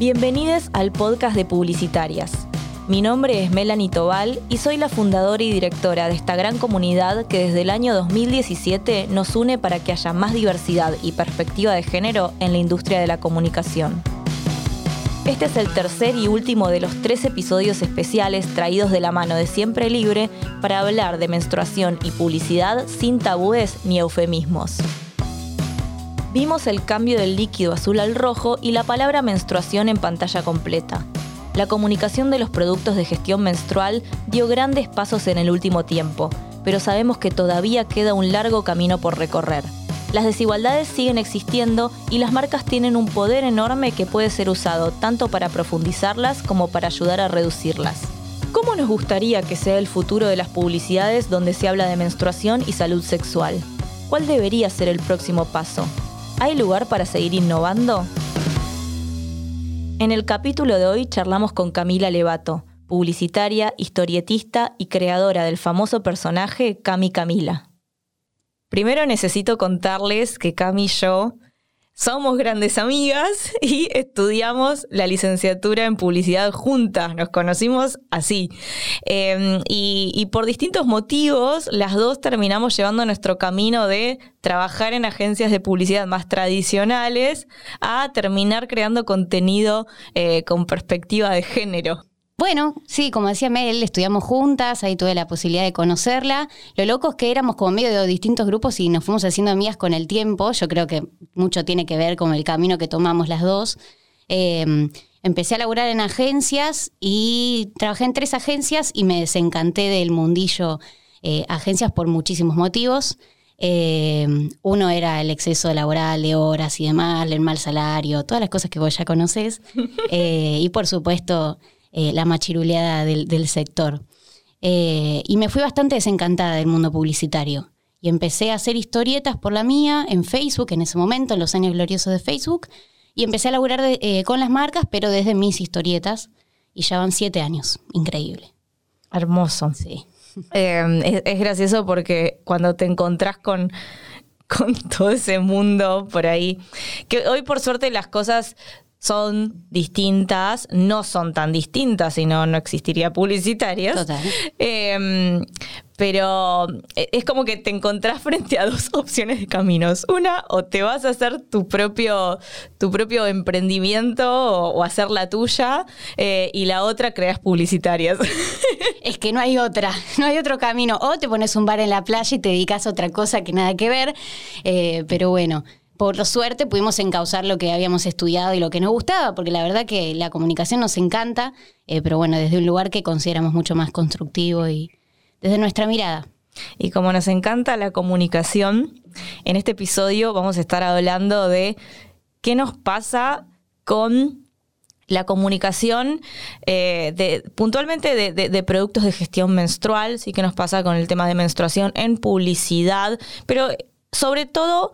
Bienvenidos al podcast de Publicitarias. Mi nombre es Melanie Tobal y soy la fundadora y directora de esta gran comunidad que desde el año 2017 nos une para que haya más diversidad y perspectiva de género en la industria de la comunicación. Este es el tercer y último de los tres episodios especiales traídos de la mano de Siempre Libre para hablar de menstruación y publicidad sin tabúes ni eufemismos. Vimos el cambio del líquido azul al rojo y la palabra menstruación en pantalla completa. La comunicación de los productos de gestión menstrual dio grandes pasos en el último tiempo, pero sabemos que todavía queda un largo camino por recorrer. Las desigualdades siguen existiendo y las marcas tienen un poder enorme que puede ser usado tanto para profundizarlas como para ayudar a reducirlas. ¿Cómo nos gustaría que sea el futuro de las publicidades donde se habla de menstruación y salud sexual? ¿Cuál debería ser el próximo paso? ¿Hay lugar para seguir innovando? En el capítulo de hoy charlamos con Camila Levato, publicitaria, historietista y creadora del famoso personaje Cami Camila. Primero necesito contarles que Cami y yo somos grandes amigas y estudiamos la licenciatura en publicidad juntas, nos conocimos así. Em, y, por distintos motivos, las dos terminamos llevando nuestro camino de trabajar en agencias de publicidad más tradicionales a terminar creando contenido eh, con perspectiva de género. Bueno, sí, como decía Mel, estudiamos juntas, ahí tuve la posibilidad de conocerla. Lo loco es que éramos como medio de distintos grupos y nos fuimos haciendo amigas con el tiempo. Yo creo que mucho tiene que ver con el camino que tomamos las dos. Em, empecé a laburar en agencias y trabajé en tres agencias y me desencanté del mundillo eh, agencias por muchísimos motivos. Em, uno era el exceso laboral de horas y demás, el mal salario, todas las cosas que vos ya conocés. Eh, y por supuesto eh, la machiruleada del, sector. Eh, y me fui bastante desencantada del mundo publicitario. Y empecé a hacer historietas por la mía en Facebook en ese momento, en los años gloriosos de Facebook. Y empecé a laburar eh, con las marcas, pero desde mis historietas. Y ya van siete años. Increíble. Hermoso. Sí. es, gracioso porque cuando te encontrás con, con todo ese mundo por ahí, que hoy por suerte las cosas son distintas, no son tan distintas, si no, no existiría publicitarias. Total. Em, pero eh, es como que te encontrás frente a dos opciones de caminos. Una, o te vas a hacer tu propio, tu propio emprendimiento o, hacer la tuya, eh, y la otra, creas publicitarias. Es que no hay otra, no hay otro camino. O te pones un bar en la playa y te dedicas a otra cosa que nada que ver. Eh, pero bueno, por suerte pudimos encauzar lo que habíamos estudiado y lo que nos gustaba, porque la verdad que la comunicación nos encanta, eh, pero bueno, desde un lugar que consideramos mucho más constructivo y desde nuestra mirada. Y como nos encanta la comunicación, en este episodio vamos a estar hablando de qué nos pasa con la comunicación eh, puntualmente de, de, productos de gestión menstrual, sí que nos pasa con el tema de menstruación en publicidad, pero sobre todo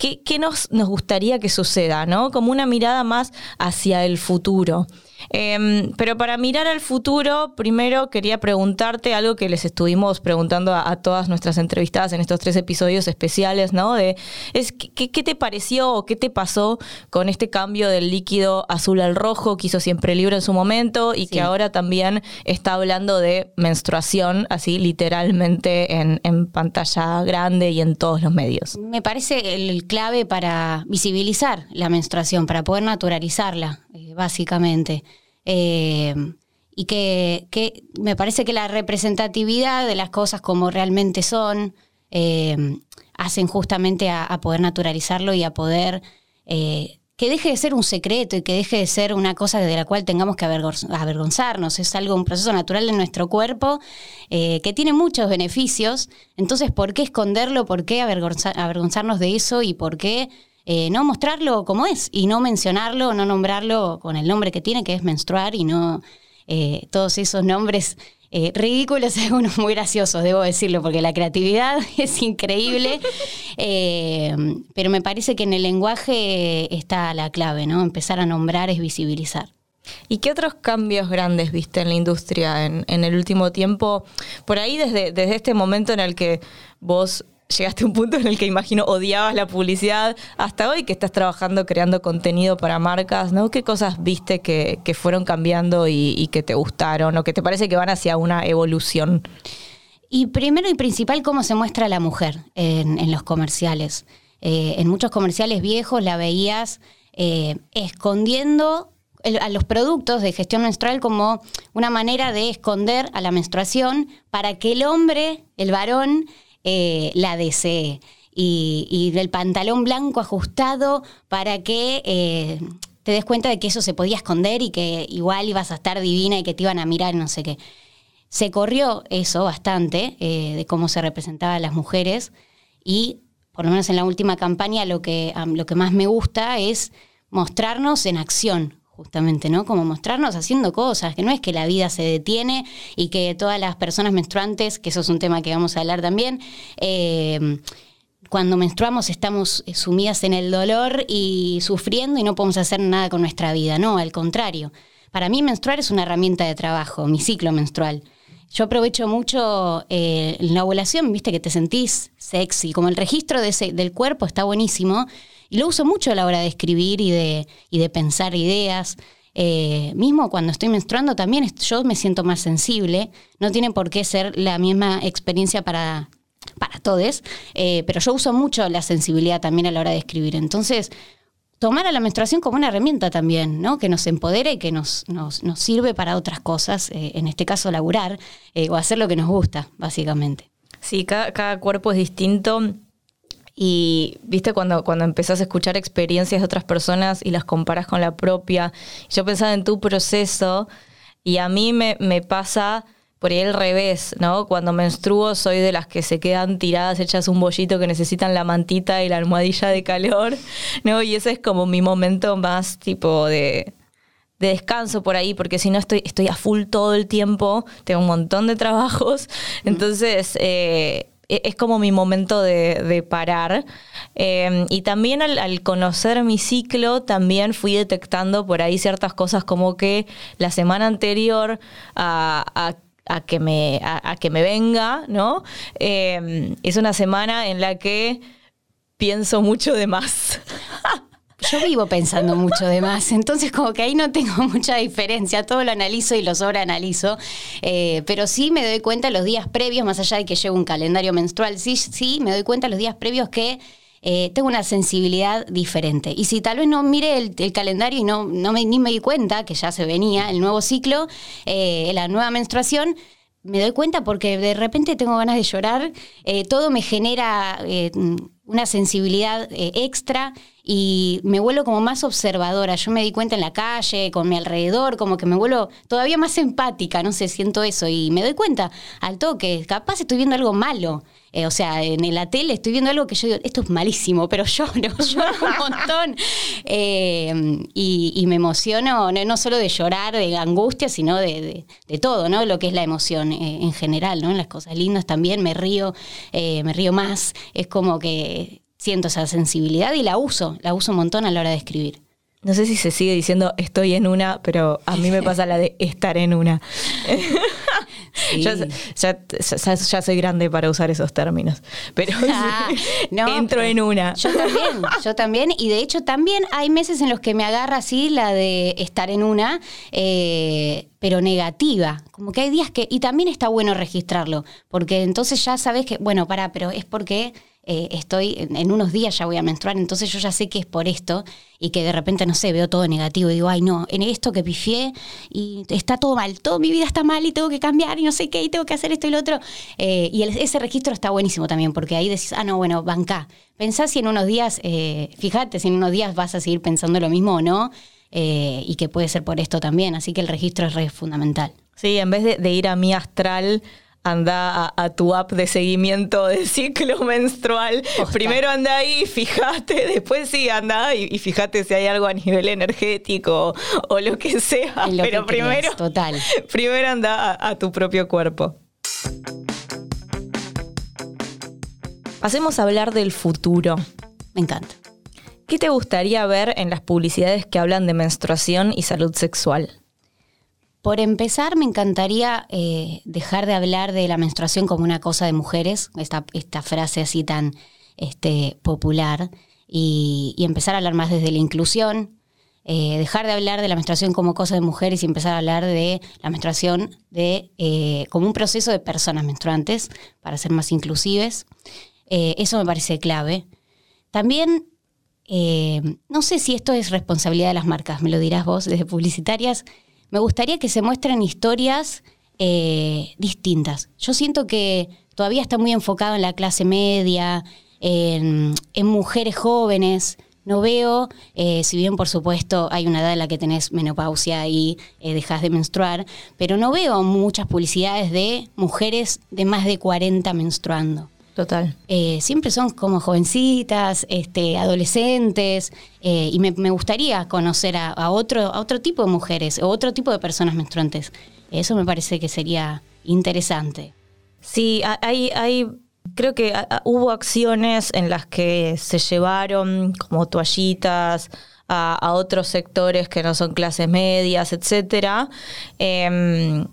¿Qué, nos, nos, gustaría que suceda? ¿no? Como una mirada más hacia el futuro. Em, pero para mirar al futuro, primero quería preguntarte algo que les estuvimos preguntando a, todas nuestras entrevistadas en estos tres episodios especiales, ¿no? De, es, ¿qué, te pareció o qué te pasó con este cambio del líquido azul al rojo que hizo siempre libre en su momento y que ahora también está hablando de menstruación, así literalmente en, pantalla grande y en todos los medios? Me parece el clave para visibilizar la menstruación, para poder naturalizarla, eh, básicamente. Eh, y que, me parece que la representatividad de las cosas como realmente son eh, hacen justamente a, poder naturalizarlo y a poder que deje de ser un secreto y que deje de ser una cosa de la cual tengamos que avergonzarnos. Es algo, un proceso natural de nuestro cuerpo que tiene muchos beneficios. Entonces, ¿por qué esconderlo? ¿Por qué avergonzarnos de eso? ¿Y por qué eh, no mostrarlo como es y no mencionarlo, no nombrarlo con el nombre que tiene, que es menstruar, y no eh, todos esos nombres eh, ridículos, algunos muy graciosos, debo decirlo, porque la creatividad es increíble, pero me parece que en el lenguaje está la clave, ¿no? Empezar a nombrar es visibilizar. ¿Y qué otros cambios grandes viste en la industria en, el último tiempo? Por ahí, desde, desde este momento en el que vos llegaste a un punto en el que imagino odiabas la publicidad, hasta hoy que estás trabajando creando contenido para marcas, ¿no? ¿Qué cosas viste que, fueron cambiando y, que te gustaron o que te parece que van hacia una evolución? Y primero y principal, cómo se muestra la mujer en, los comerciales. Eh, en muchos comerciales viejos la veías eh, escondiendo a los productos de gestión menstrual como una manera de esconder a la menstruación para que el hombre, el varón, eh, la desee. Y, y, del pantalón blanco ajustado para que eh, te des cuenta de que eso se podía esconder y que igual ibas a estar divina y que te iban a mirar, no sé qué. Se corrió eso bastante eh, de cómo se representaban las mujeres y por lo menos en la última campaña lo que, lo que más me gusta es mostrarnos en acción, justamente, ¿no? Como mostrarnos haciendo cosas, que no es que la vida se detiene y que todas las personas menstruantes, que eso es un tema que vamos a hablar también, eh, cuando menstruamos estamos sumidas en el dolor y sufriendo y no podemos hacer nada con nuestra vida, no, al contrario. Para mí menstruar es una herramienta de trabajo, mi ciclo menstrual. Yo aprovecho mucho eh, la ovulación, viste que te sentís sexy, como el registro de del cuerpo está buenísimo y lo uso mucho a la hora de escribir y de, y de pensar ideas. Eh, mismo cuando estoy menstruando también yo me siento más sensible. No tiene por qué ser la misma experiencia para, para todos, eh, pero yo uso mucho la sensibilidad también a la hora de escribir. Entonces, tomar a la menstruación como una herramienta también, ¿no? Que nos empodere y que nos, nos, nos sirve para otras cosas, eh, en este caso laburar o hacer lo que nos gusta, básicamente. Sí, cada, cada cuerpo es distinto y viste cuando, cuando empezás a escuchar experiencias de otras personas y las comparas con la propia. Yo pensaba en tu proceso y a mí me, me pasa por ahí el revés, ¿no? Cuando menstruo soy de las que se quedan tiradas, hechas un bollito que necesitan la mantita y la almohadilla de calor, ¿no? Y ese es como mi momento más tipo de, de descanso por ahí, porque si no estoy, estoy a full todo el tiempo, tengo un montón de trabajos, entonces eh, e, es como mi momento de, parar. Em, y también al, conocer mi ciclo, también fui detectando por ahí ciertas cosas como que la semana anterior a, que, me, a, que me venga, ¿no? Em, es una semana en la que pienso mucho de más. yo vivo pensando mucho de más, entonces como que ahí no tengo mucha diferencia, todo lo analizo y lo sobreanalizo, eh, pero sí me doy cuenta los días previos, más allá de que llevo un calendario menstrual, sí, sí, me doy cuenta los días previos que eh, tengo una sensibilidad diferente. Y si tal vez no mire el, calendario y no, no me, ni me di cuenta que ya se venía el nuevo ciclo, eh, la nueva menstruación, me doy cuenta porque de repente tengo ganas de llorar, todo me genera una sensibilidad extra y me vuelvo como más observadora. Yo me di cuenta en la calle, con mi alrededor, como que me vuelvo todavía más empática, no sé, siento eso y me doy cuenta al toque, capaz estoy viendo algo malo. Eh, o sea, en la tele estoy viendo algo que yo digo, esto es malísimo, pero lloro, lloro un montón. Eh, y, me emociono, no, solo de llorar, de angustia, sino de, todo, ¿no? Lo que es la emoción eh, en general, ¿no? Las cosas lindas también me río, me río más. Es como que siento esa sensibilidad y la uso, la uso un montón a la hora de escribir. No sé si se sigue diciendo estoy en una, pero a mí me pasa la de estar en una. ya, soy grande para usar esos términos, pero ah, entro en una. Yo también, yo también, y de hecho también hay meses en los que me agarra así la de estar en una, eh, pero negativa. Como que hay días que, y también está bueno registrarlo, porque entonces ya sabes que, bueno, para, pero es porque eh, estoy, en, unos días ya voy a menstruar, entonces yo ya sé que es por esto y que de repente, no sé, veo todo negativo y digo, ay no, en esto que pifié y está todo mal, toda mi vida está mal y tengo que cambiar y no sé qué y tengo que hacer esto y lo otro. Eh, y ese registro está buenísimo también porque ahí decís, ah, no, bueno, banca. Pensás si en unos días, eh, fíjate si en unos días vas a seguir pensando lo mismo o no. y que puede ser por esto también, así que el registro es re fundamental. Sí, en vez de, de ir a mi astral anda a, tu app de seguimiento de ciclo menstrual. Primero anda ahí, fíjate, después sí anda y, y, fíjate si hay algo a nivel energético o, lo que sea. Pero primero, total. primero anda a, a tu propio cuerpo. Pasemos a hablar del futuro. Me encanta. ¿Qué te gustaría ver en las publicidades que hablan de menstruación y salud sexual? Por empezar, me encantaría eh, dejar de hablar de la menstruación como una cosa de mujeres, esta, esta frase así tan este, popular, y, empezar a hablar más desde la inclusión, eh, dejar de hablar de la menstruación como cosa de mujeres y empezar a hablar de la menstruación de, eh, como un proceso de personas menstruantes para ser más inclusives. eso me parece clave. También, no sé si esto es responsabilidad de las marcas, me lo dirás vos desde publicitarias, me gustaría que se muestren historias eh, distintas. Yo siento que todavía está muy enfocado en la clase media, en, mujeres jóvenes. No veo, eh, si bien por supuesto hay una edad en la que tenés menopausia y eh, dejas de menstruar, pero no veo muchas publicidades de mujeres de más de 40 menstruando. Total. Eh, siempre son como jovencitas, este, adolescentes, eh, y me, gustaría conocer a, otro, a otro tipo de mujeres o otro tipo de personas menstruantes. Eso me parece que sería interesante. Sí, hay, hay creo que hubo acciones en las que se llevaron como toallitas a, otros sectores que no son clases medias, etcétera. Em,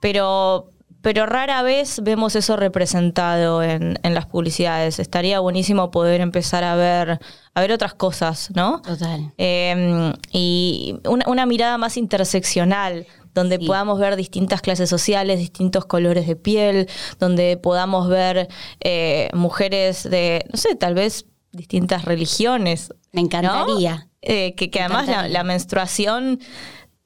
pero pero rara vez vemos eso representado en, las publicidades. Estaría buenísimo poder empezar a ver, a ver otras cosas, ¿no? Total. Em, y una, mirada más interseccional, donde podamos ver distintas clases sociales, distintos colores de piel, donde podamos ver eh, mujeres de, no sé, tal vez distintas religiones. Me encantaría. Eh, que, además la menstruación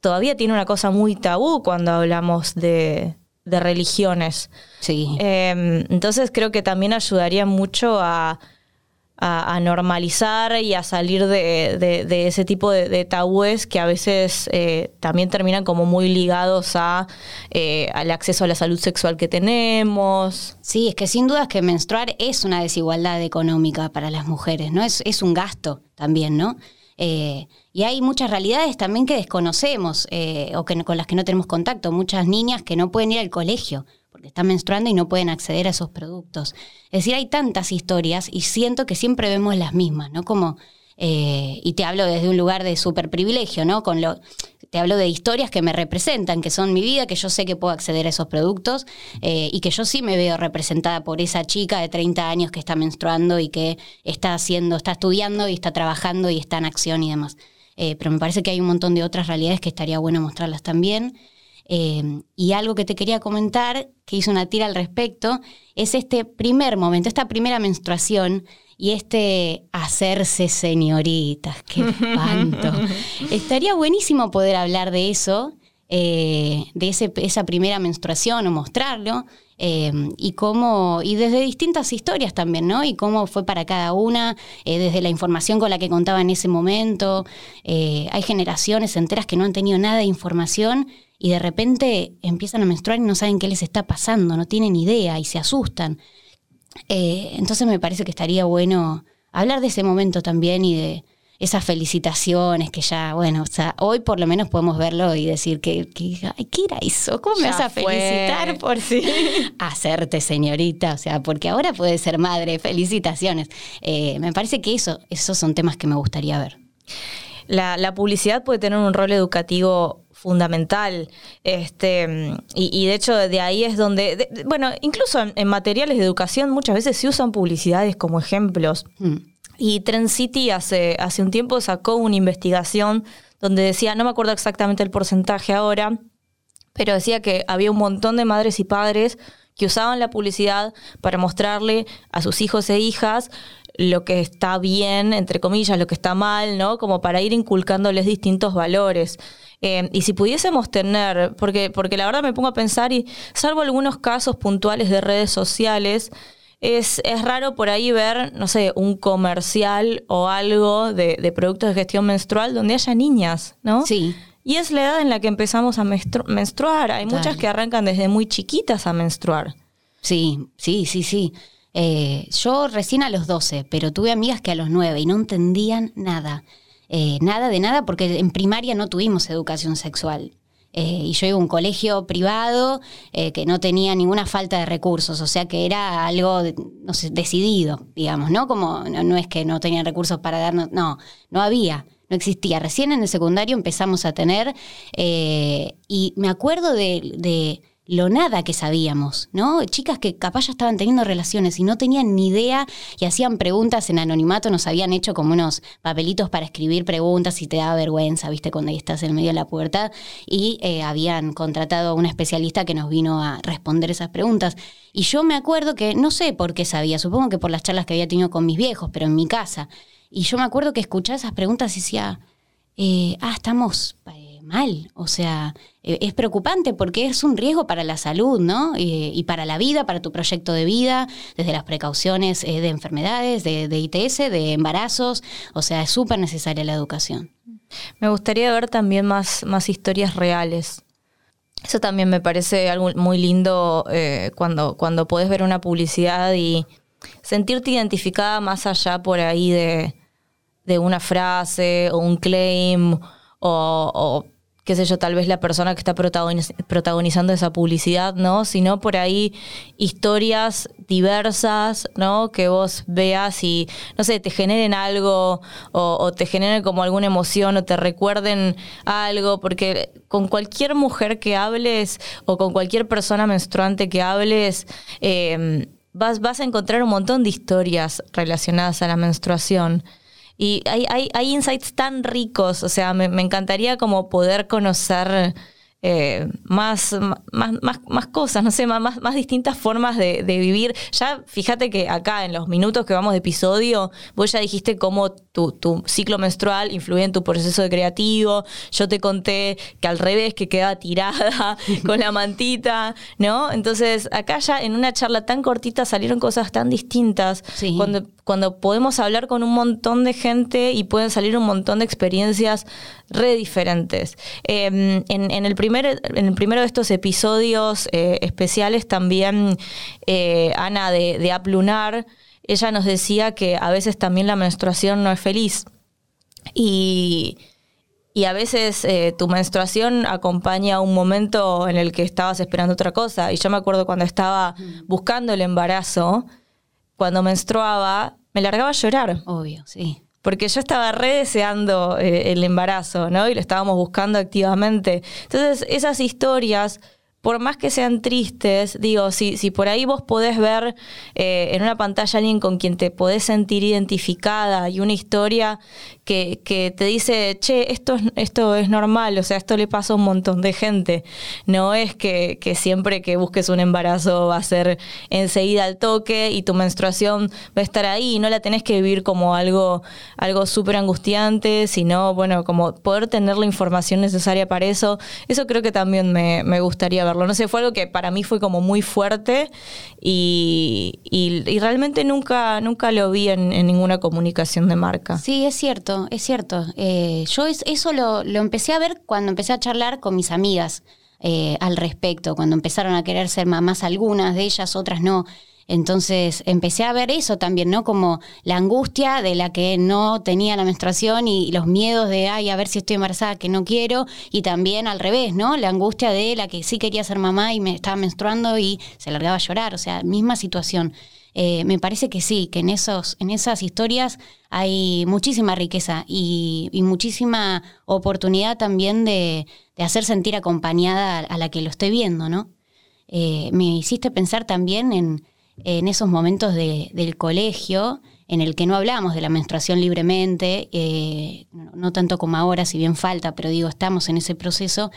todavía tiene una cosa muy tabú cuando hablamos de de religiones. Sí. Em, entonces creo que también ayudaría mucho a, normalizar y a salir de, ese tipo de, tabúes que a veces eh, también terminan como muy ligados a, eh, al acceso a la salud sexual que tenemos. Sí, es que sin duda que menstruar es una desigualdad económica para las mujeres, ¿no? Es, es un gasto también, ¿no? Eh, y hay muchas realidades también que desconocemos eh, o que, con las que no tenemos contacto. Muchas niñas que no pueden ir al colegio porque están menstruando y no pueden acceder a esos productos. Es decir, hay tantas historias y siento que siempre vemos las mismas, ¿no? Como eh, y te hablo desde un lugar de súper privilegio, ¿no? Con lo, te hablo de historias que me representan, que son mi vida, que yo sé que puedo acceder a esos productos eh, y que yo sí me veo representada por esa chica de 30 años que está menstruando y que está haciendo, está estudiando y está trabajando y está en acción y demás. Eh, pero me parece que hay un montón de otras realidades que estaría bueno mostrarlas también. y algo que te quería comentar, que hice una tira al respecto, es este primer momento, esta primera menstruación y este hacerse señoritas, qué espanto. Estaría buenísimo poder hablar de eso, eh, de ese, esa primera menstruación o mostrarlo. Eh, y cómo, y desde distintas historias también, ¿no? Y cómo fue para cada una, eh, desde la información con la que contaba en ese momento. hay generaciones enteras que no han tenido nada de información y de repente empiezan a menstruar y no saben qué les está pasando, no tienen idea y se asustan. Eh, entonces me parece que estaría bueno hablar de ese momento también y de esas felicitaciones que ya, bueno, o sea, hoy por lo menos podemos verlo y decir que, ¿qué era eso? ¿Cómo me vas a felicitar por sí? hacerte señorita? O sea, porque ahora puede ser madre, felicitaciones. Eh, me parece que eso, esos son temas que me gustaría ver. la publicidad puede tener un rol educativo fundamental. Este, y, de hecho de ahí es donde, bueno, incluso en, materiales de educación muchas veces se usan publicidades como ejemplos. Mm. Y Trend City hace, hace un tiempo sacó una investigación donde decía, no me acuerdo exactamente el porcentaje ahora, pero decía que había un montón de madres y padres que usaban la publicidad para mostrarle a sus hijos e hijas lo que está bien, entre comillas, lo que está mal, ¿no? Como para ir inculcándoles distintos valores. Eh, y si pudiésemos tener, porque, porque la verdad me pongo a pensar, y salvo algunos casos puntuales de redes sociales, es, es raro por ahí ver, no sé, un comercial o algo de, de productos de gestión menstrual donde haya niñas, ¿no? Sí. Y es la edad en la que empezamos a menstruar. Hay muchas que arrancan desde muy chiquitas a menstruar. Sí, sí, sí, sí. Eh, yo recién a los 12, pero tuve amigas que a los 9 y no entendían nada. Eh, nada de nada porque en primaria no tuvimos educación sexual. Eh, y yo iba a un colegio privado que no tenía ninguna falta de recursos, o sea que era algo, no decidido, digamos, ¿no? Como no, es que no tenían recursos para darnos, no, no había no existía. Recién en el secundario empezamos a tener, eh, y me acuerdo de lo nada que sabíamos, ¿no? Chicas que capaz ya estaban teniendo relaciones y no tenían ni idea y hacían preguntas en anonimato, nos habían hecho como unos papelitos para escribir preguntas y te da vergüenza, ¿viste? Cuando ahí estás en medio de la puerta y eh, habían contratado a una especialista que nos vino a responder esas preguntas. Y yo me acuerdo que, no sé por qué sabía, supongo que por las charlas que había tenido con mis viejos, pero en mi casa. Y yo me acuerdo que escuchaba esas preguntas y decía, eh, ah, estamos mal. O sea, e, es preocupante porque es un riesgo para la salud, ¿no? Y, para la vida, para tu proyecto de vida, desde las precauciones eh, de enfermedades, de, ITS, de embarazos. O sea, es súper necesaria la educación. Me gustaría ver también más, más historias reales. Eso también me parece algo muy lindo eh, cuando, cuando podés ver una publicidad y sentirte identificada más allá por ahí de, de una frase o un claim o, qué sé yo, tal vez la persona que está protagonizando esa publicidad, ¿no? Sino por ahí historias diversas, ¿no? Que vos veas y, no sé, te generen algo o, te generen como alguna emoción o te recuerden algo, porque con cualquier mujer que hables o con cualquier persona menstruante que hables, em, vas, vas a encontrar un montón de historias relacionadas a la menstruación. Y hay, hay, hay insights tan ricos, o sea, me, me encantaría como poder conocer eh, más, más, más, más, cosas, no sé, más, más distintas formas de, vivir. Ya fíjate que acá en los minutos que vamos de episodio, vos ya dijiste cómo tu, tu, ciclo menstrual influye en tu proceso de creativo. Yo te conté que al revés, que quedaba tirada con la mantita, ¿no? Entonces, acá ya en una charla tan cortita salieron cosas tan distintas. Cuando, cuando podemos hablar con un montón de gente y pueden salir un montón de experiencias re diferentes. Em, en, en, el primer, en el primero de estos episodios eh, especiales también eh, Ana de, de Aplunar, ella nos decía que a veces también la menstruación no es feliz. Y, y a veces eh, tu menstruación acompaña un momento en el que estabas esperando otra cosa. Y yo me acuerdo cuando estaba buscando el embarazo, cuando menstruaba, me largaba a llorar. Obvio, sí porque yo estaba re deseando eh, el embarazo, ¿no? Y lo estábamos buscando activamente. Entonces, esas historias por más que sean tristes, digo, si, si por ahí vos podés ver eh, en una pantalla a alguien con quien te podés sentir identificada y una historia que, que, te dice, che, esto, esto es normal, o sea, esto le pasa a un montón de gente. No es que, que siempre que busques un embarazo va a ser enseguida al toque y tu menstruación va a estar ahí y no la tenés que vivir como algo, algo súper angustiante, sino, bueno, como poder tener la información necesaria para eso. Eso creo que también me, me gustaría ver no sé, fue algo que para mí fue como muy fuerte y, y, realmente nunca, nunca lo vi en, ninguna comunicación de marca. Sí, es cierto, es cierto. Eh, yo eso lo, lo, empecé a ver cuando empecé a charlar con mis amigas eh, al respecto, cuando empezaron a querer ser mamás algunas de ellas, otras no. Entonces empecé a ver eso también, ¿no? Como la angustia de la que no tenía la menstruación y los miedos de, ay, a ver si estoy embarazada, que no quiero, y también al revés, ¿no? La angustia de la que sí quería ser mamá y me estaba menstruando y se largaba a llorar, o sea, misma situación. Eh, me parece que sí, que en, esos, en esas historias hay muchísima riqueza y, muchísima oportunidad también de, hacer sentir acompañada a, la que lo estoy viendo, ¿no? Eh, me hiciste pensar también en, en esos momentos del colegio en el que no hablamos de la menstruación libremente, eh, no, tanto como ahora, si bien falta, pero digo, estamos en ese proceso,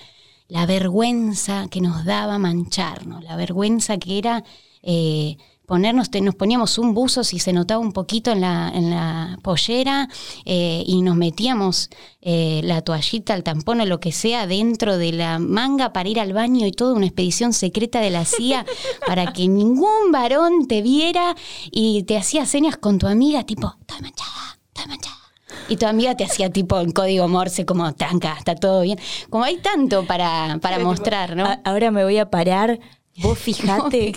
la vergüenza que nos daba mancharnos, la vergüenza que era eh, ponernos, nos poníamos un buzo si se notaba un poquito en la, en la pollera eh, y nos metíamos eh, la toallita, el tampón o lo que sea dentro de la manga para ir al baño y toda una expedición secreta de la CIA para que ningún varón te viera y te hacía señas con tu amiga tipo, estoy manchada, estoy manchada. Y tu amiga te hacía tipo en código morse como, tranca, está todo bien. Como hay tanto para, para mostrar, ¿no? Ahora me voy a parar Vos fijate,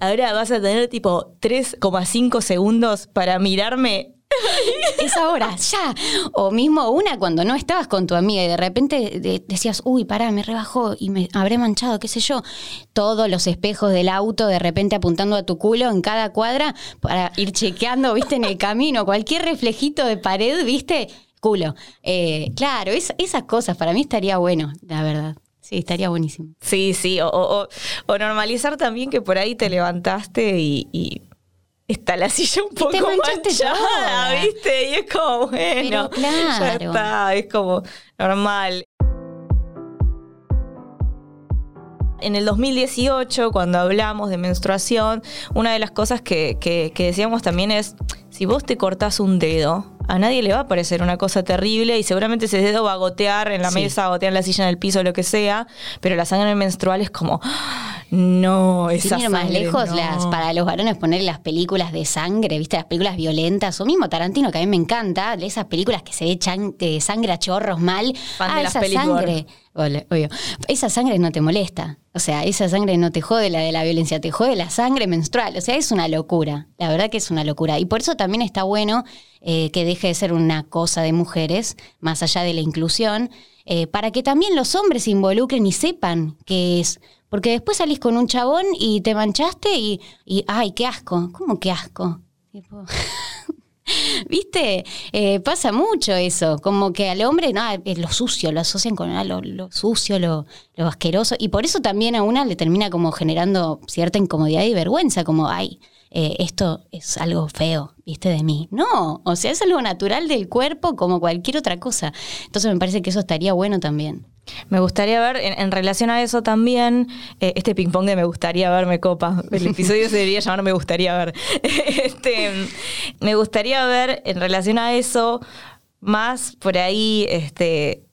ahora vas a tener tipo 3,5 segundos para mirarme es ahora, ya. O mismo una cuando no estabas con tu amiga y de repente decías, uy, pará, me rebajó y me habré manchado, qué sé yo. Todos los espejos del auto de repente apuntando a tu culo en cada cuadra para ir chequeando, viste, en el camino. Cualquier reflejito de pared, viste, culo. Eh, claro, esas cosas para mí estaría bueno, la verdad. Sí, estaría buenísimo. Sí, sí, o, normalizar también que por ahí te levantaste y, está la silla un poco manchada, ¿viste? Y es como, bueno, ya está, es como normal. En el 2018, cuando hablamos de menstruación, una de las cosas que, que decíamos también es, si vos te cortás un dedo, a nadie le va a parecer una cosa terrible y seguramente ese dedo va a gotear en la mesa, a gotear en la silla, en el piso, lo que sea, pero la sangre menstrual es como, no, esa Sin más lejos, las, para los varones poner las películas de sangre, ¿viste? Las películas violentas, o mismo Tarantino, que a mí me encanta, de esas películas que se echan de sangre a chorros mal. ah, esa sangre. Esa sangre no te molesta. O sea, esa sangre no te jode la de la violencia, te jode la sangre menstrual. O sea, es una locura. La verdad que es una locura. Y por eso también está bueno eh, que deje de ser una cosa de mujeres, más allá de la inclusión, eh, para que también los hombres se involucren y sepan qué es. Porque después salís con un chabón y te manchaste y, y ay, qué asco. ¿Cómo qué asco? ¿Viste? Eh, pasa mucho eso, como que al hombre, no, es lo sucio, lo asocian con ah, lo, sucio, lo, lo, asqueroso, y por eso también a una le termina como generando cierta incomodidad y vergüenza, como, ay, eh, esto es algo feo, viste, de mí. No, o sea, es algo natural del cuerpo como cualquier otra cosa. Entonces me parece que eso estaría bueno también. Me gustaría ver, en, relación a eso también, eh, este ping-pong de me gustaría ver, me copa. El episodio se debería llamar Me gustaría ver. este, me gustaría ver, en relación a eso, más por ahí, este,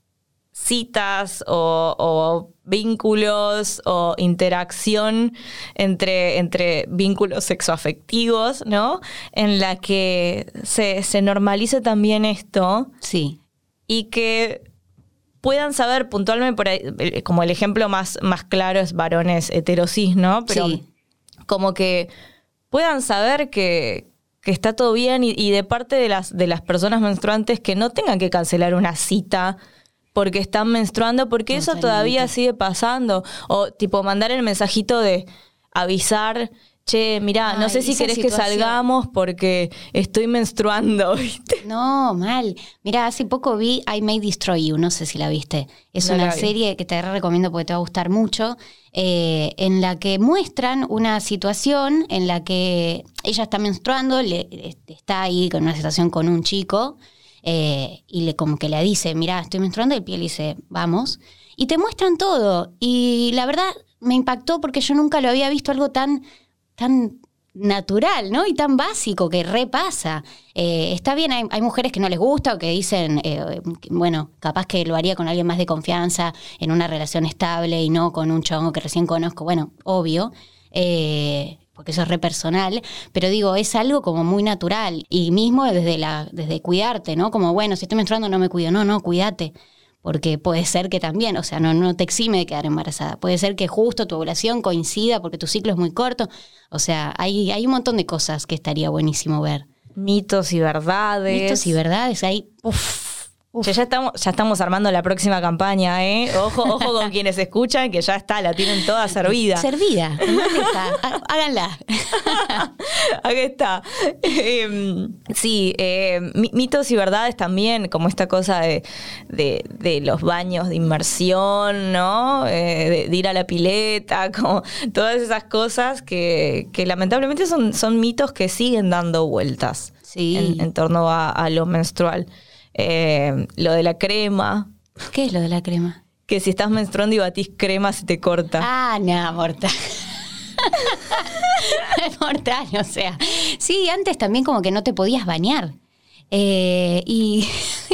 citas o, vínculos o interacción entre, entre vínculos sexoafectivos, ¿no? En la que se, se normalice también esto. Sí. Y que puedan saber puntualmente, por ahí, como el ejemplo más, más claro es varones heterosis, ¿no? Pero sí. como que puedan saber que, que está todo bien y, y, de parte de las, de las personas menstruantes que no tengan que cancelar una cita porque están menstruando, porque eso todavía sigue pasando. O tipo mandar el mensajito de avisar, che, mira, no sé si querés que salgamos porque estoy menstruando, ¿viste? No, mal. Mira, hace poco vi I May Destroy You, no sé si la viste. Es una serie que te recomiendo porque te va a gustar mucho, eh, en la que muestran una situación en la que ella está menstruando, le, está ahí con una situación con un chico eh, y le como que le dice, mira, estoy menstruando, y el pie le dice, vamos. Y te muestran todo. Y la verdad me impactó porque yo nunca lo había visto algo tan, tan natural, ¿no? Y tan básico que repasa. Eh, está bien, hay, mujeres que no les gusta o que dicen, eh, bueno, capaz que lo haría con alguien más de confianza, en una relación estable y no con un chongo que recién conozco. Bueno, obvio porque eso es re personal, pero digo, es algo como muy natural y mismo desde, la, desde cuidarte, ¿no? Como, bueno, si estoy menstruando no me cuido, no, no, cuídate, porque puede ser que también, o sea, no, no te exime de quedar embarazada, puede ser que justo tu ovulación coincida porque tu ciclo es muy corto, o sea, hay, hay un montón de cosas que estaría buenísimo ver. Mitos y verdades. Mitos y verdades, hay... Uf, ya estamos, ya estamos armando la próxima campaña, ¿eh? Ojo, ojo con quienes escuchan, que ya está, la tienen toda servida. Servida. Háganla. Aquí está. Em, sí, eh, mitos y verdades también, como esta cosa de, de, los baños de inmersión, ¿no? Eh, de, ir a la pileta, como todas esas cosas que, que lamentablemente son, son mitos que siguen dando vueltas en, en, torno a, a lo menstrual. Eh, lo de la crema. ¿Qué es lo de la crema? Que si estás menstruando y batís crema se te corta. Ah, no, mortal. mortal, o sea. Sí, antes también como que no te podías bañar. Eh, y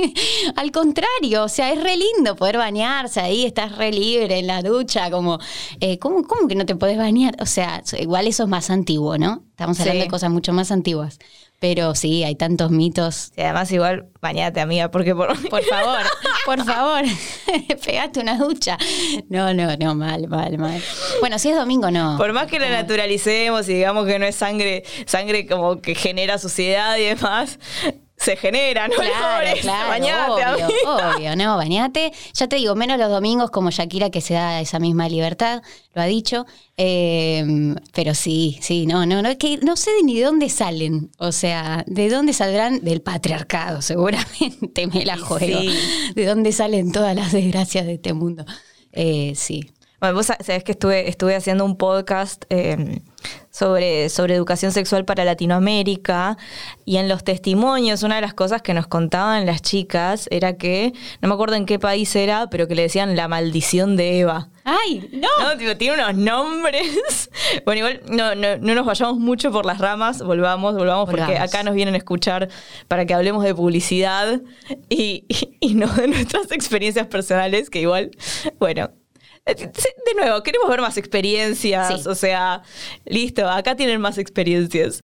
al contrario, o sea, es re lindo poder bañarse ahí, estás re libre en la ducha, como, eh, ¿cómo, que no te podés bañar? O sea, igual eso es más antiguo, ¿no? Estamos hablando de cosas mucho más antiguas. Pero sí, hay tantos mitos. Y además igual, bañate, amiga, porque por... Por favor, por favor, pegate una ducha. No, no, no, mal, mal, mal. Bueno, si es domingo, no. Por más que la naturalicemos y digamos que no es sangre, sangre como que genera suciedad y demás, se genera, ¿no? Claro, claro, bañate, obvio, obvio, no, bañate. Ya te digo, menos los domingos como Shakira que se da esa misma libertad, lo ha dicho. Em, pero sí, sí, no, no, no, que no sé ni de dónde salen. O sea, ¿de dónde saldrán? Del patriarcado, seguramente me la juego. ¿De dónde salen todas las desgracias de este mundo? Eh, sí. Bueno, vos sabés que estuve, estuve haciendo un podcast em, sobre, sobre educación sexual para Latinoamérica y en los testimonios una de las cosas que nos contaban las chicas era que, no me acuerdo en qué país era, pero que le decían la maldición de Eva. ¡Ay, no! no tiene unos nombres. bueno, igual no, no, nos vayamos mucho por las ramas, volvamos, volvamos, porque acá nos vienen a escuchar para que hablemos de publicidad y, y no de nuestras experiencias personales, que igual, bueno, de nuevo, queremos ver más experiencias. O sea, listo, acá tienen más experiencias.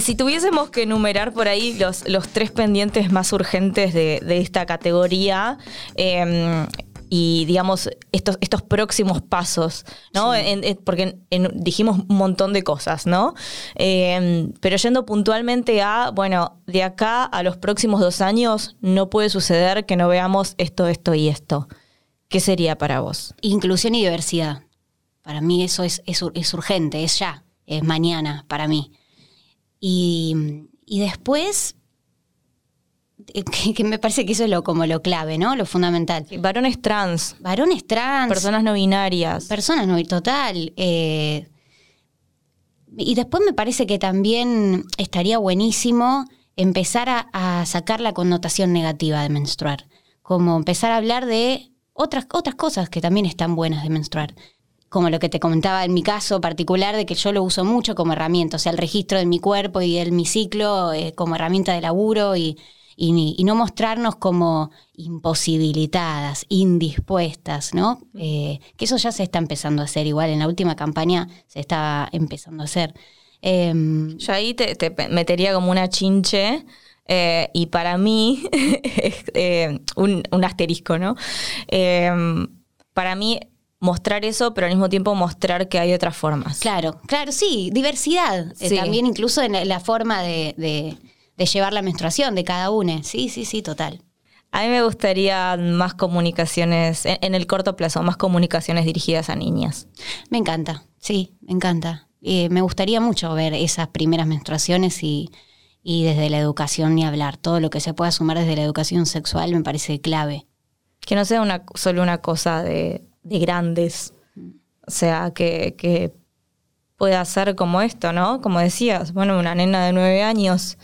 Si tuviésemos que enumerar por ahí los, los tres pendientes más urgentes de, esta categoría, eh, y digamos estos, estos próximos pasos, ¿no? porque dijimos un montón de cosas, ¿no? Em, pero yendo puntualmente a, bueno, de acá a los próximos dos años no puede suceder que no veamos esto, esto y esto. ¿Qué sería para vos? Inclusión y diversidad. Para mí eso es, es, es urgente, es ya, es mañana para mí. Y, y después eh, que, me parece que eso es lo como lo clave, ¿no? Lo fundamental. varones trans. Varones trans. Personas no binarias. Personas no total. Eh, y después me parece que también estaría buenísimo empezar a, sacar la connotación negativa de menstruar. Como empezar a hablar de otras, otras cosas que también están buenas de menstruar como lo que te comentaba en mi caso particular, de que yo lo uso mucho como herramienta, o sea, el registro de mi cuerpo y el mi ciclo eh, como herramienta de laburo y, y, no mostrarnos como imposibilitadas, indispuestas, ¿no? Eh, que eso ya se está empezando a hacer, igual en la última campaña se está empezando a hacer. Em, Yo ahí te, metería como una chinche. Eh, y para mí, eh, un, asterisco, ¿no? Em, para mí mostrar eso, pero al mismo tiempo mostrar que hay otras formas. Claro, claro, sí, diversidad. también incluso en la, forma de, de llevar la menstruación de cada uno. Sí, sí, sí, total. A mí me gustaría más comunicaciones, en, el corto plazo, más comunicaciones dirigidas a niñas. Me encanta, sí, me encanta. Eh, me gustaría mucho ver esas primeras menstruaciones y, desde la educación ni hablar. Todo lo que se pueda sumar desde la educación sexual me parece clave. Que no sea una, solo una cosa de, grandes. O sea, que, que pueda ser como esto, ¿no? Como decías, bueno, una nena de nueve años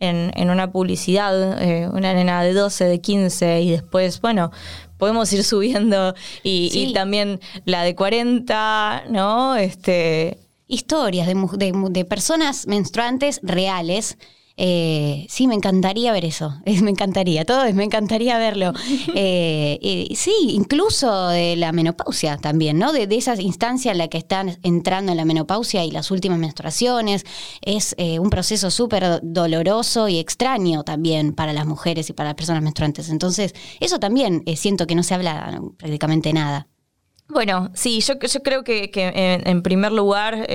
en, una publicidad, eh, una nena de 12, de 15 y después, bueno, podemos ir subiendo y, también la de 40, ¿no? Este, Historias de, de, de personas menstruantes reales eh, sí, me encantaría ver eso, me encantaría, todo es, me encantaría verlo. Eh, sí, incluso de la menopausia también, ¿no? De, de esas instancias en las que están entrando en la menopausia y las últimas menstruaciones. Es eh, un proceso súper doloroso y extraño también para las mujeres y para las personas menstruantes. Entonces, eso también siento que no se habla prácticamente nada. Bueno, sí, yo, yo creo que, en, primer lugar,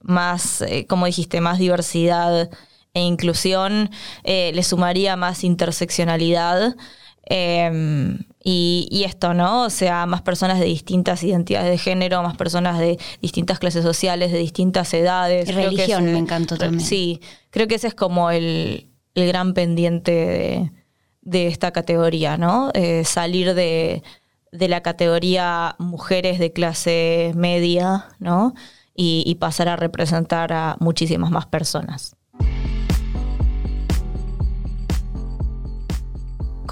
más, como dijiste, más diversidad e inclusión, eh, le sumaría más interseccionalidad. Em, y, esto, ¿no? O sea, más personas de distintas identidades de género, más personas de distintas clases sociales, de distintas edades. Y religión, me encantó también. Sí, creo que ese es como el, gran pendiente de, esta categoría, ¿no? Eh, salir de, de, la categoría mujeres de clase media, ¿no? y pasar a representar a muchísimas más personas.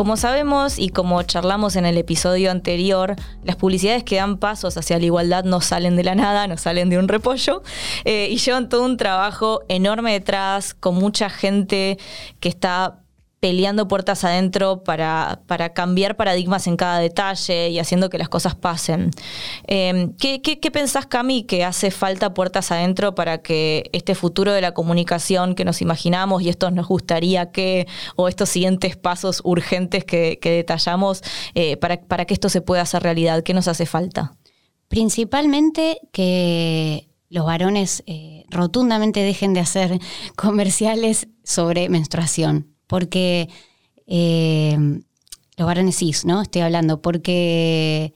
Como sabemos y como charlamos en el episodio anterior, las publicidades que dan pasos hacia la igualdad no salen de la nada, no salen de un repollo, eh, y llevan todo un trabajo enorme detrás, con mucha gente que está peleando puertas adentro para, para, cambiar paradigmas en cada detalle y haciendo que las cosas pasen. Em, ¿qué, qué, pensás, Cami, que hace falta puertas adentro para que este futuro de la comunicación que nos imaginamos y esto nos gustaría que, o estos siguientes pasos urgentes que, detallamos, eh, para, para que esto se pueda hacer realidad? ¿Qué nos hace falta? Principalmente que los varones eh, rotundamente dejen de hacer comerciales sobre menstruación, porque eh, los varones cis, ¿no? Estoy hablando, porque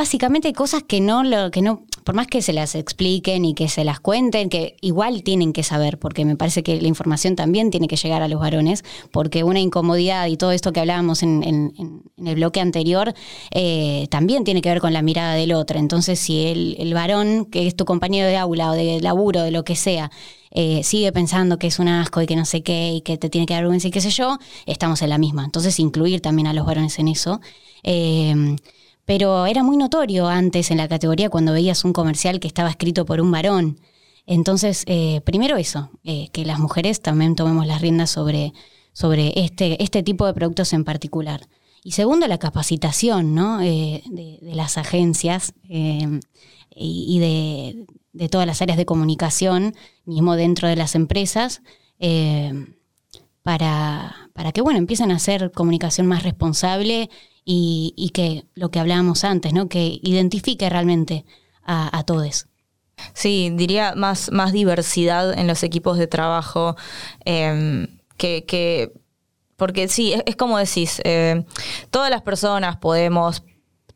básicamente cosas que no, lo, que no, por más que se las expliquen y que se las cuenten, que igual tienen que saber, porque me parece que la información también tiene que llegar a los varones, porque una incomodidad y todo esto que hablábamos en, el bloque anterior eh, también tiene que ver con la mirada del otro. Entonces, si el, varón, que es tu compañero de aula o de laburo, de lo que sea, eh, sigue pensando que es un asco y que no sé qué y que te tiene que dar vergüenza y qué sé yo, estamos en la misma. Entonces, incluir también a los varones en eso. Eh, pero era muy notorio antes en la categoría cuando veías un comercial que estaba escrito por un varón. Entonces, eh, primero eso, eh, que las mujeres también tomemos las riendas sobre, sobre este, este tipo de productos en particular. Y segundo, la capacitación ¿no? Eh, de, las agencias y, de, de, todas las áreas de comunicación, mismo dentro de las empresas, para, para que bueno, empiecen a hacer comunicación más responsable y, que lo que hablábamos antes, ¿no? Que identifique realmente a, todos. Sí, diría más, diversidad en los equipos de trabajo, em, que, porque sí, es, como decís, eh, todas las personas podemos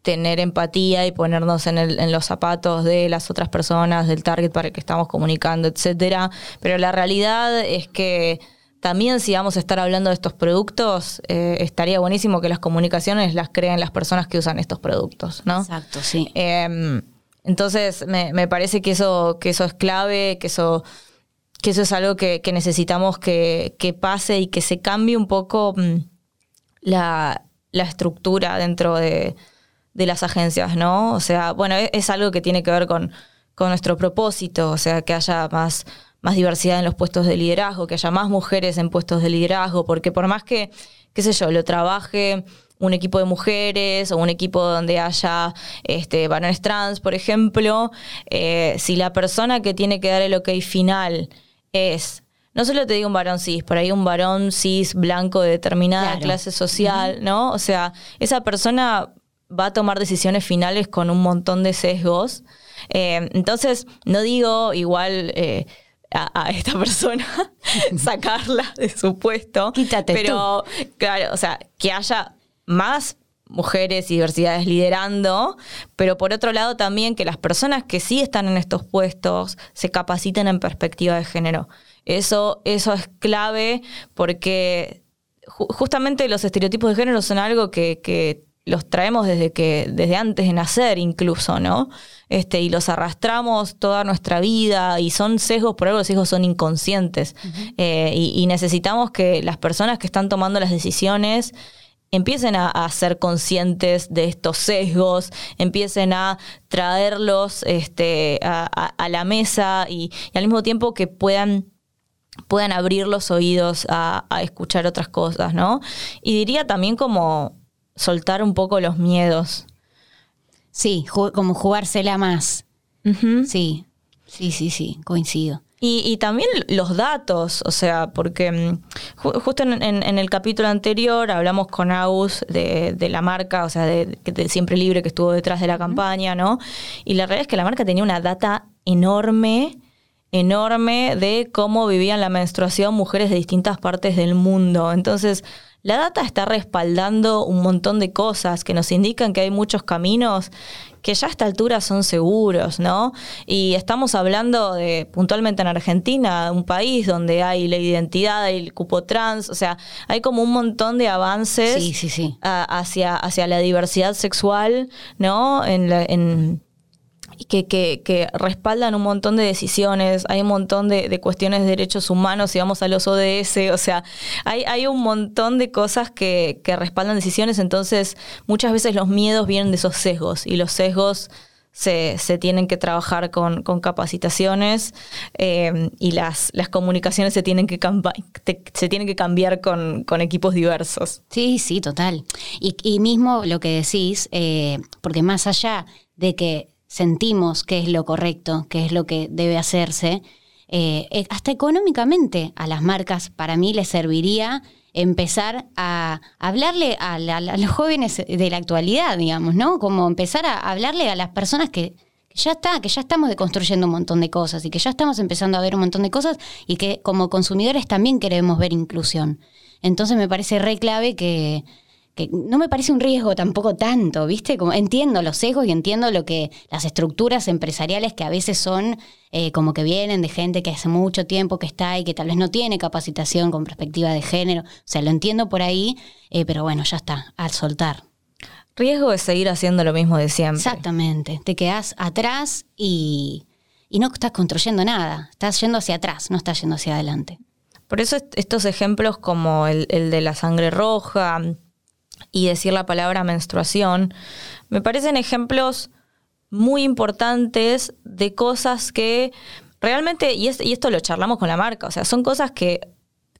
tener empatía y ponernos en, el, en, los zapatos de las otras personas, del target para el que estamos comunicando, etcétera. Pero la realidad es que también si vamos a estar hablando de estos productos, eh, estaría buenísimo que las comunicaciones las creen las personas que usan estos productos, ¿no? Exacto, sí. Em, entonces, me, parece que eso, que eso es clave, que eso, que eso es algo que, necesitamos que, pase y que se cambie un poco mm, la, estructura dentro de, las agencias, ¿no? O sea, bueno, es, es algo que tiene que ver con, con nuestro propósito, o sea, que haya más más diversidad en los puestos de liderazgo, que haya más mujeres en puestos de liderazgo, porque por más que, qué sé yo, lo trabaje un equipo de mujeres o un equipo donde haya este, varones trans, por ejemplo, eh, si la persona que tiene que dar el ok final es no solo te digo un varón cis, por ahí un varón cis blanco de determinada clase social, ¿no? O sea, esa persona va a tomar decisiones finales con un montón de sesgos. Eh, entonces, no digo igual eh, a, esta persona, sacarla de su puesto. Quítate pero, claro, o sea, que haya más mujeres y diversidades liderando, pero por otro lado también que las personas que sí están en estos puestos se capaciten en perspectiva de género. Eso, eso es clave porque justamente los estereotipos de género son algo que, que los traemos desde que, desde antes de nacer incluso, ¿no? Este, y los arrastramos toda nuestra vida y son sesgos, por algo los sesgos son inconscientes. Eh, y, necesitamos que las personas que están tomando las decisiones empiecen a, ser conscientes de estos sesgos, empiecen a traerlos este, a, la mesa y, al mismo tiempo que puedan puedan abrir los oídos a, a escuchar otras cosas, ¿no? Y diría también como soltar un poco los miedos. Sí, como jugársela más. Sí, sí, sí, sí, coincido. Y, también los datos, o sea, porque mm, justo en, el capítulo anterior hablamos con Aus de, la marca, o sea, de, Siempre Libre que estuvo detrás de la campaña, ¿no? Y la realidad es que la marca tenía una data enorme, enorme de cómo vivían la menstruación mujeres de distintas partes del mundo. Entonces, la data está respaldando un montón de cosas que nos indican que hay muchos caminos que ya a esta altura son seguros, ¿no? Y estamos hablando de, puntualmente en Argentina, un país donde hay la identidad, el cupo trans, o sea, hay como un montón de avances hacia, hacia la diversidad sexual, ¿no? En, en que, que, respaldan un montón de decisiones, hay un montón de, cuestiones de derechos humanos, si vamos a los ODS, o sea, hay, hay un montón de cosas que, que respaldan decisiones, entonces muchas veces los miedos vienen de esos sesgos y los sesgos se, se tienen que trabajar con, capacitaciones eh, y las, las comunicaciones se tienen que, se tienen que cambiar con, con, equipos diversos. Sí, sí, total. Y, y mismo lo que decís, eh, porque más allá de que sentimos que es lo correcto, que es lo que debe hacerse, eh, eh, hasta económicamente a las marcas para mí les serviría empezar a hablarle a, los jóvenes de la actualidad, digamos, ¿no? Como empezar a hablarle a las personas que, ya está, que ya estamos deconstruyendo un montón de cosas y que ya estamos empezando a ver un montón de cosas y que como consumidores también queremos ver inclusión. Entonces me parece re clave que, que no me parece un riesgo tampoco tanto, ¿viste? Como entiendo los sesgos y entiendo lo que las estructuras empresariales que a veces son eh, como que vienen de gente que hace mucho tiempo que está y que tal vez no tiene capacitación con perspectiva de género. O sea, lo entiendo por ahí, eh, pero bueno, ya está, al soltar. Riesgo es seguir haciendo lo mismo de siempre. Exactamente, te quedas atrás y, y no estás construyendo nada, estás yendo hacia atrás, no estás yendo hacia adelante. Por eso estos ejemplos como el, el de la sangre roja, y decir la palabra menstruación, me parecen ejemplos muy importantes de cosas que realmente, y, esto lo charlamos con la marca, o sea, son cosas que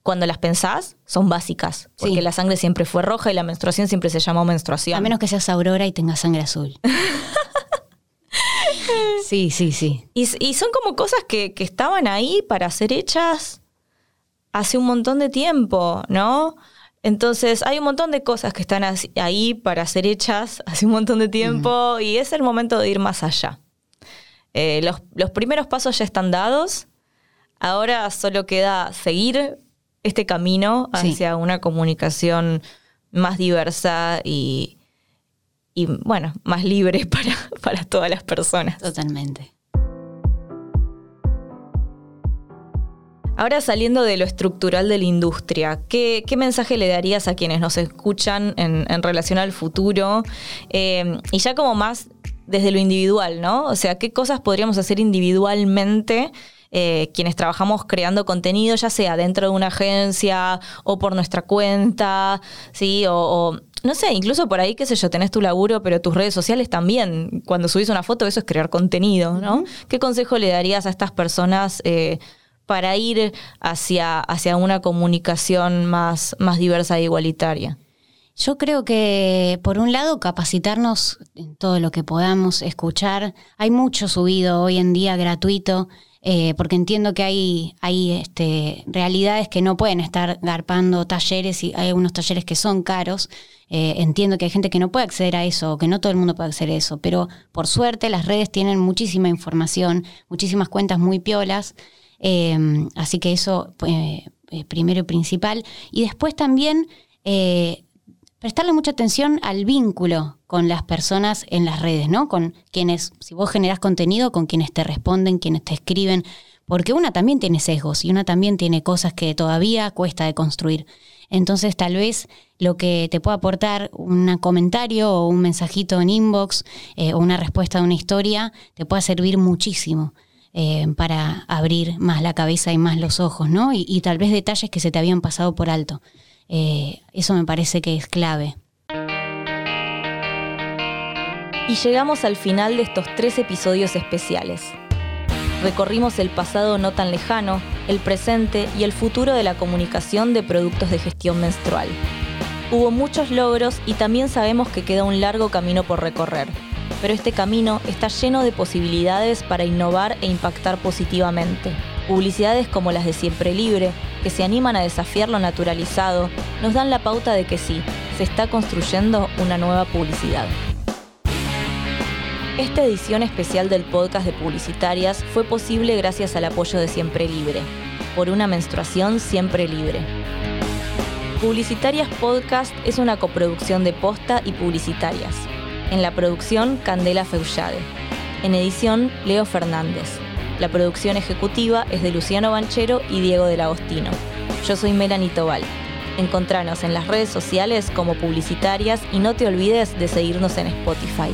cuando las pensás son básicas, porque la sangre siempre fue roja y la menstruación siempre se llamó menstruación. A menos que seas Aurora y tengas sangre azul. sí, sí, sí. Y, son como cosas que, que estaban ahí para ser hechas hace un montón de tiempo, ¿no? Entonces hay un montón de cosas que están ahí para ser hechas hace un montón de tiempo y es el momento de ir más allá. Eh, los, primeros pasos ya están dados, ahora solo queda seguir este camino hacia una comunicación más diversa y, y bueno, más libre para, para todas las personas. Totalmente. Ahora saliendo de lo estructural de la industria, ¿qué, mensaje le darías a quienes nos escuchan en, relación al futuro? Eh, y ya como más desde lo individual, ¿no? O sea, ¿qué cosas podríamos hacer individualmente? Eh, quienes trabajamos creando contenido, ya sea dentro de una agencia o por nuestra cuenta, ¿sí? O, no sé, incluso por ahí, qué sé yo, tenés tu laburo, pero tus redes sociales también. Cuando subís una foto, eso es crear contenido, ¿no? ¿Qué consejo le darías a estas personas? Eh, para ir hacia, hacia una comunicación más, más diversa e igualitaria? Yo creo que, por un lado, capacitarnos en todo lo que podamos escuchar. Hay mucho subido hoy en día gratuito, eh, porque entiendo que hay, hay este, realidades que no pueden estar garpando talleres y hay algunos talleres que son caros. Eh, entiendo que hay gente que no puede acceder a eso, que no todo el mundo puede acceder a eso, pero por suerte las redes tienen muchísima información, muchísimas cuentas muy piolas. Em, así que eso, pues, primero y principal. Y después también eh, prestarle mucha atención al vínculo con las personas en las redes, ¿no? Con quienes, si vos generás contenido, con quienes te responden, quienes te escriben, porque una también tiene sesgos y una también tiene cosas que todavía cuesta de construir. Entonces tal vez lo que te pueda aportar un comentario o un mensajito en inbox eh, o una respuesta de una historia te pueda servir muchísimo. Eh, para abrir más la cabeza y más los ojos, ¿no? Y, tal vez detalles que se te habían pasado por alto. Eh, eso me parece que es clave. Y llegamos al final de estos tres episodios especiales. Recorrimos el pasado no tan lejano, el presente y el futuro de la comunicación de productos de gestión menstrual. Hubo muchos logros y también sabemos que queda un largo camino por recorrer pero este camino está lleno de posibilidades para innovar e impactar positivamente. Publicidades como las de Siempre Libre, que se animan a desafiar lo naturalizado, nos dan la pauta de que sí, se está construyendo una nueva publicidad. Esta edición especial del podcast de Publicitarias fue posible gracias al apoyo de Siempre Libre, por una menstruación siempre libre. Publicitarias Podcast es una coproducción de Posta y Publicitarias en la producción, Candela Feullade. En edición, Leo Fernández. La producción ejecutiva es de Luciano Banchero y Diego del Agostino. Yo soy Melanie Tobal. Encontranos en las redes sociales como publicitarias y no te olvides de seguirnos en Spotify.